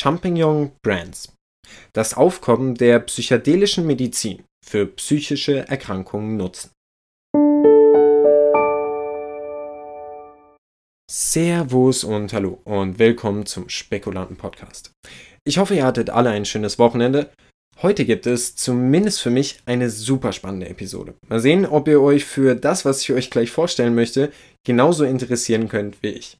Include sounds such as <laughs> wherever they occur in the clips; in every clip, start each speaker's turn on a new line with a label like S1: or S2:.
S1: Champignon Brands. Das Aufkommen der psychedelischen Medizin für psychische Erkrankungen nutzen. Servus und hallo und willkommen zum Spekulanten Podcast. Ich hoffe, ihr hattet alle ein schönes Wochenende. Heute gibt es zumindest für mich eine super spannende Episode. Mal sehen, ob ihr euch für das, was ich euch gleich vorstellen möchte, genauso interessieren könnt wie ich.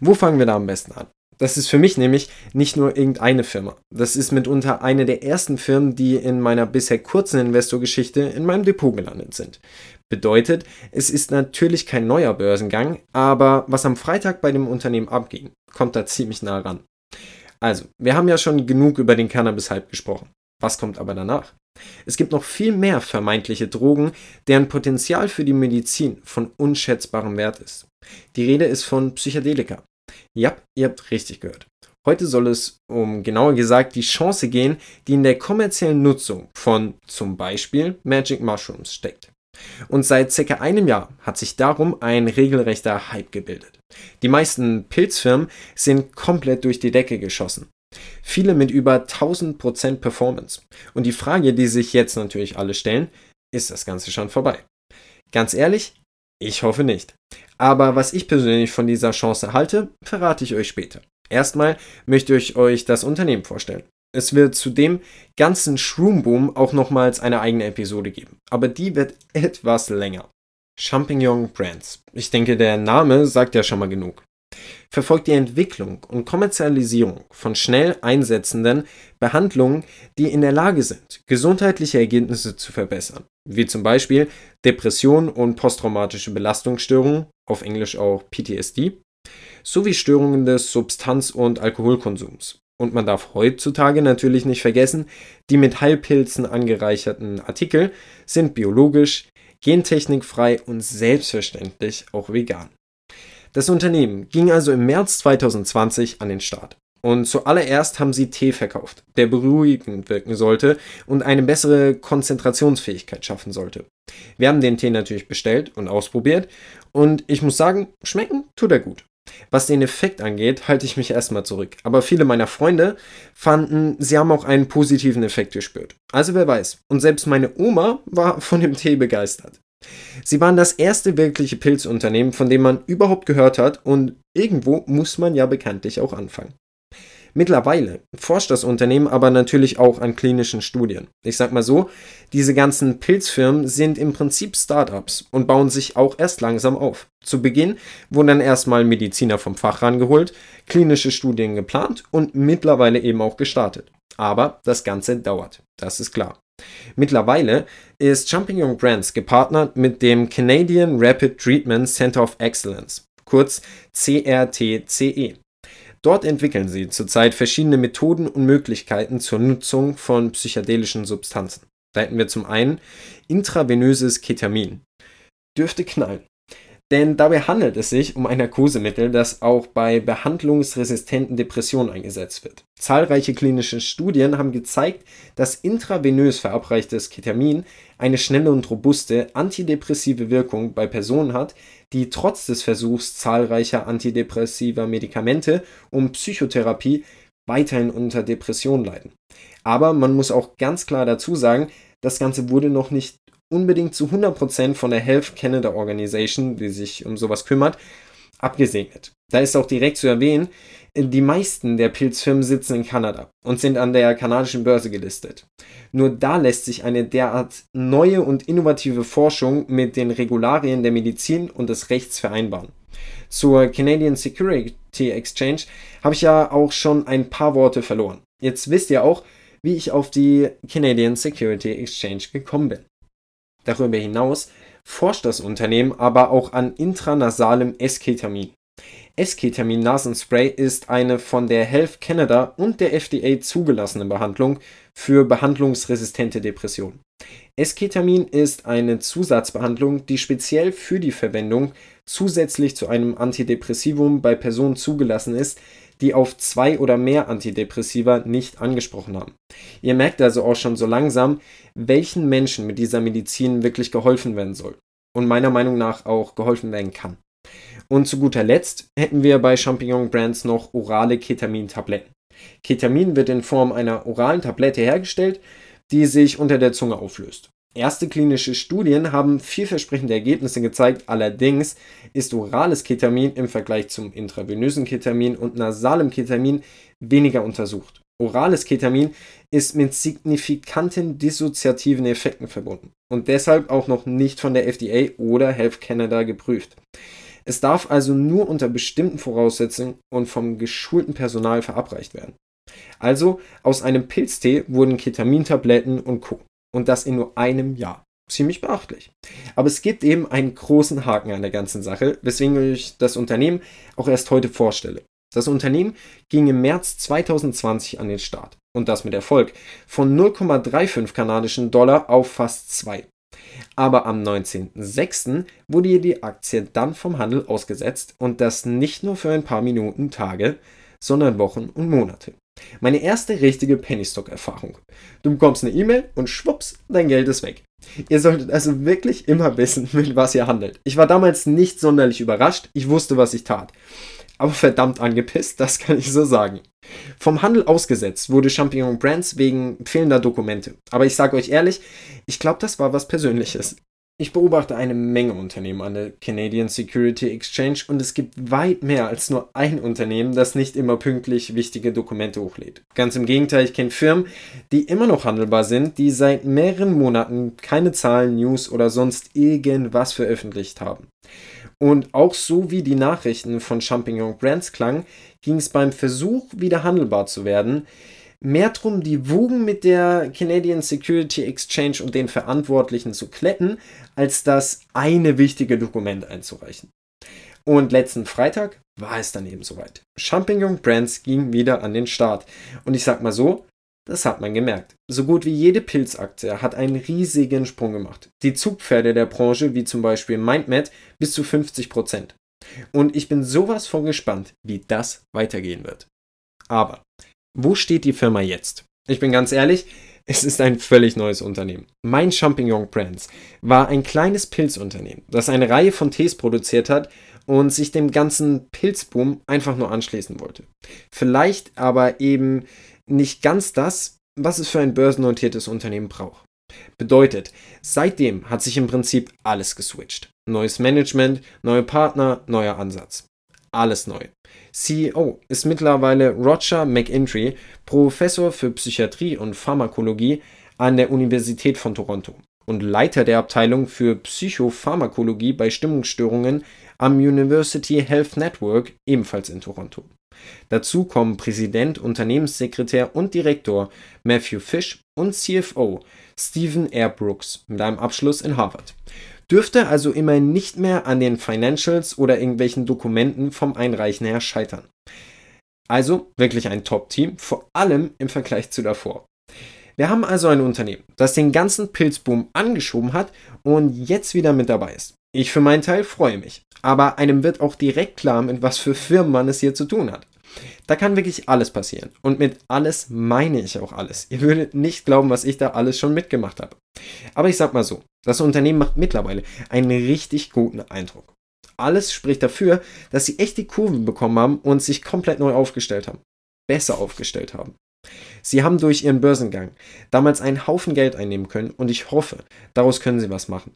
S1: Wo fangen wir da am besten an? Das ist für mich nämlich nicht nur irgendeine Firma. Das ist mitunter eine der ersten Firmen, die in meiner bisher kurzen Investorgeschichte in meinem Depot gelandet sind. Bedeutet, es ist natürlich kein neuer Börsengang, aber was am Freitag bei dem Unternehmen abging, kommt da ziemlich nah ran. Also, wir haben ja schon genug über den Cannabis-Hype gesprochen. Was kommt aber danach? Es gibt noch viel mehr vermeintliche Drogen, deren Potenzial für die Medizin von unschätzbarem Wert ist. Die Rede ist von Psychedelika. Ja, ihr habt richtig gehört. Heute soll es um genauer gesagt die Chance gehen, die in der kommerziellen Nutzung von zum Beispiel Magic Mushrooms steckt. Und seit circa einem Jahr hat sich darum ein regelrechter Hype gebildet. Die meisten Pilzfirmen sind komplett durch die Decke geschossen. Viele mit über 1000% Performance. Und die Frage, die sich jetzt natürlich alle stellen, ist das Ganze schon vorbei? Ganz ehrlich, ich hoffe nicht. Aber was ich persönlich von dieser Chance halte, verrate ich euch später. Erstmal möchte ich euch das Unternehmen vorstellen. Es wird zu dem ganzen Shroom-Boom auch nochmals eine eigene Episode geben. Aber die wird etwas länger. Champignon Brands. Ich denke, der Name sagt ja schon mal genug. Verfolgt die Entwicklung und Kommerzialisierung von schnell einsetzenden Behandlungen, die in der Lage sind, gesundheitliche Ergebnisse zu verbessern, wie zum Beispiel Depressionen und posttraumatische Belastungsstörungen, auf Englisch auch PTSD, sowie Störungen des Substanz- und Alkoholkonsums, und man darf heutzutage natürlich nicht vergessen, die mit Heilpilzen angereicherten Artikel sind biologisch, gentechnikfrei und selbstverständlich auch vegan. Das Unternehmen ging also im März 2020 an den Start. Und zuallererst haben sie Tee verkauft, der beruhigend wirken sollte und eine bessere Konzentrationsfähigkeit schaffen sollte. Wir haben den Tee natürlich bestellt und ausprobiert und ich muss sagen, schmecken tut er gut. Was den Effekt angeht, halte ich mich erstmal zurück. Aber viele meiner Freunde fanden, sie haben auch einen positiven Effekt gespürt. Also wer weiß. Und selbst meine Oma war von dem Tee begeistert. Sie waren das erste wirkliche Pilzunternehmen, von dem man überhaupt gehört hat und irgendwo muss man ja bekanntlich auch anfangen. Mittlerweile forscht das Unternehmen aber natürlich auch an klinischen Studien. Ich sag mal so, diese ganzen Pilzfirmen sind im Prinzip Startups und bauen sich auch erst langsam auf. Zu Beginn wurden dann erstmal Mediziner vom Fach rangeholt, klinische Studien geplant und mittlerweile eben auch gestartet. Aber das Ganze dauert, das ist klar. Mittlerweile ist Champignon Brands gepartnert mit dem Canadian Rapid Treatment Center of Excellence, kurz CRTCE. Dort entwickeln sie zurzeit verschiedene Methoden und Möglichkeiten zur Nutzung von psychedelischen Substanzen. Da hätten wir zum einen intravenöses Ketamin. Dürfte knallen. Denn dabei handelt es sich um ein Narkosemittel, das auch bei behandlungsresistenten Depressionen eingesetzt wird. Zahlreiche klinische Studien haben gezeigt, dass intravenös verabreichtes Ketamin eine schnelle und robuste antidepressive Wirkung bei Personen hat, die trotz des Versuchs zahlreicher antidepressiver Medikamente und Psychotherapie weiterhin unter Depressionen leiden. Aber man muss auch ganz klar dazu sagen, das Ganze wurde noch nicht unbedingt zu 100% von der Health Canada Organization, die sich um sowas kümmert, abgesegnet. Da ist auch direkt zu erwähnen, die meisten der Pilzfirmen sitzen in Kanada und sind an der kanadischen Börse gelistet. Nur da lässt sich eine derart neue und innovative Forschung mit den Regularien der Medizin und des Rechts vereinbaren. Zur Canadian Security Exchange habe ich ja auch schon ein paar Worte verloren. Jetzt wisst ihr auch, wie ich auf die Canadian Security Exchange gekommen bin. Darüber hinaus forscht das Unternehmen aber auch an intranasalem Esketamin. Esketamin Nasenspray ist eine von der Health Canada und der FDA zugelassene Behandlung für behandlungsresistente Depressionen. Esketamin ist eine Zusatzbehandlung, die speziell für die Verwendung zusätzlich zu einem Antidepressivum bei Personen zugelassen ist, die auf zwei oder mehr Antidepressiva nicht angesprochen haben. Ihr merkt also auch schon so langsam, welchen Menschen mit dieser Medizin wirklich geholfen werden soll und meiner Meinung nach auch geholfen werden kann. Und zu guter Letzt hätten wir bei Champignon Brands noch orale Ketamin-Tabletten. Ketamin wird in Form einer oralen Tablette hergestellt, die sich unter der Zunge auflöst. Erste klinische Studien haben vielversprechende Ergebnisse gezeigt, allerdings ist orales Ketamin im Vergleich zum intravenösen Ketamin und nasalem Ketamin weniger untersucht. Orales Ketamin ist mit signifikanten dissoziativen Effekten verbunden und deshalb auch noch nicht von der FDA oder Health Canada geprüft. Es darf also nur unter bestimmten Voraussetzungen und vom geschulten Personal verabreicht werden. Also aus einem Pilztee wurden Ketamintabletten und Co. Und das in nur einem Jahr. Ziemlich beachtlich. Aber es gibt eben einen großen Haken an der ganzen Sache, weswegen ich das Unternehmen auch erst heute vorstelle. Das Unternehmen ging im März 2020 an den Start und das mit Erfolg von 0,35 kanadischen Dollar auf fast 2. Aber am 19.06. wurde die Aktie dann vom Handel ausgesetzt und das nicht nur für ein paar Minuten, Tage, sondern Wochen und Monate. Meine erste richtige Pennystock-Erfahrung. Du bekommst eine E-Mail und schwupps, dein Geld ist weg. Ihr solltet also wirklich immer wissen, <laughs> mit was ihr handelt. Ich war damals nicht sonderlich überrascht, ich wusste, was ich tat. Aber verdammt angepisst, das <laughs> kann ich so sagen. Vom Handel ausgesetzt wurde Champignon Brands wegen fehlender Dokumente. Aber ich sage euch ehrlich, ich glaube, das war was Persönliches. Ich beobachte eine Menge Unternehmen an der Canadian Security Exchange und es gibt weit mehr als nur ein Unternehmen, das nicht immer pünktlich wichtige Dokumente hochlädt. Ganz im Gegenteil, ich kenne Firmen, die immer noch handelbar sind, die seit mehreren Monaten keine Zahlen, News oder sonst irgendwas veröffentlicht haben. Und auch so wie die Nachrichten von Champignon Brands klangen, ging es beim Versuch, wieder handelbar zu werden, mehr darum, die Wogen mit der Canadian Security Exchange und den Verantwortlichen zu kletten, als das eine wichtige Dokument einzureichen. Und letzten Freitag war es dann eben soweit. Champignon Brands ging wieder an den Start. Und ich sag mal so, das hat man gemerkt. So gut wie jede Pilzaktie hat einen riesigen Sprung gemacht. Die Zugpferde der Branche, wie zum Beispiel MindMed, bis zu 50 Prozent. Und ich bin sowas von gespannt, wie das weitergehen wird. Aber wo steht die Firma jetzt? Ich bin ganz ehrlich, <laughs> es ist ein völlig neues Unternehmen. Mein Champignon Brands war ein kleines Pilzunternehmen, das eine Reihe von Tees produziert hat und sich dem ganzen Pilzboom einfach nur anschließen wollte. Vielleicht aber eben nicht ganz das, was es für ein börsennotiertes Unternehmen braucht. Bedeutet, seitdem hat sich im Prinzip alles geswitcht. Neues Management, neue Partner, neuer Ansatz. Alles neu. CEO ist mittlerweile Roger McIntry, Professor für Psychiatrie und Pharmakologie an der Universität von Toronto und Leiter der Abteilung für Psychopharmakologie bei Stimmungsstörungen am University Health Network, ebenfalls in Toronto. Dazu kommen Präsident, Unternehmenssekretär und Direktor Matthew Fish und CFO Stephen R. Brooks mit einem Abschluss in Harvard dürfte also immerhin nicht mehr an den Financials oder irgendwelchen Dokumenten vom Einreichen her scheitern. Also wirklich ein Top-Team, vor allem im Vergleich zu davor. Wir haben also ein Unternehmen, das den ganzen Pilzboom angeschoben hat und jetzt wieder mit dabei ist. Ich für meinen Teil freue mich. Aber einem wird auch direkt klar, mit was für Firmen man es hier zu tun hat. Da kann wirklich alles passieren. Und mit alles meine ich auch alles. Ihr würdet nicht glauben, was ich da alles schon mitgemacht habe. Aber ich sag mal so, das Unternehmen macht mittlerweile einen richtig guten Eindruck. Alles spricht dafür, dass sie echt die Kurve bekommen haben und sich komplett neu aufgestellt haben. Besser aufgestellt haben. Sie haben durch ihren Börsengang damals einen Haufen Geld einnehmen können und ich hoffe, daraus können sie was machen.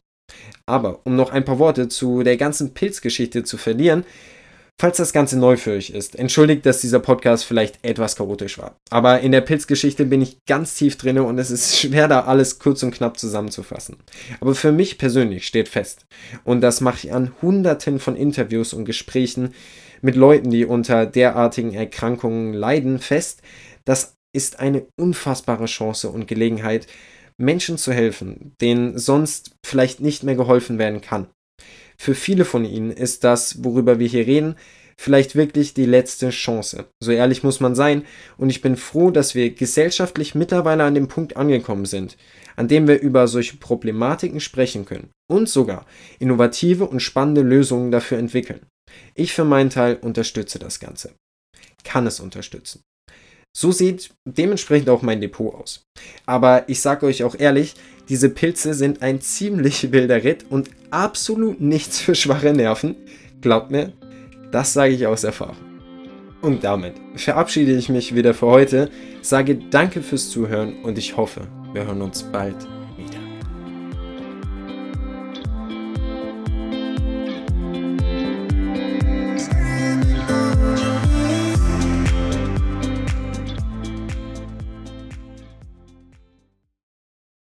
S1: Aber um noch ein paar Worte zu der ganzen Pilzgeschichte zu verlieren, Falls das Ganze neu für euch ist, entschuldigt, dass dieser Podcast vielleicht etwas chaotisch war. Aber in der Pilzgeschichte bin ich ganz tief drin und es ist <laughs> schwer, da alles kurz und knapp zusammenzufassen. Aber für mich persönlich steht fest, und das mache ich an hunderten von Interviews und Gesprächen mit Leuten, die unter derartigen Erkrankungen leiden, fest, das ist eine unfassbare Chance und Gelegenheit, Menschen zu helfen, denen sonst vielleicht nicht mehr geholfen werden kann. Für viele von ihnen ist das, worüber wir hier reden, vielleicht wirklich die letzte Chance. So ehrlich muss man sein und ich bin froh, dass wir gesellschaftlich mittlerweile an dem Punkt angekommen sind, an dem wir über solche Problematiken sprechen können und sogar innovative und spannende Lösungen dafür entwickeln. Ich für meinen Teil unterstütze das Ganze. Kann es unterstützen. So sieht dementsprechend auch mein Depot aus. Aber ich sage euch auch ehrlich, diese Pilze sind ein ziemlich <laughs> wilder Ritt und absolut nichts für schwache Nerven. Glaubt mir, das sage ich aus Erfahrung. Und damit verabschiede ich mich wieder für heute, sage danke fürs Zuhören und ich hoffe, wir hören uns bald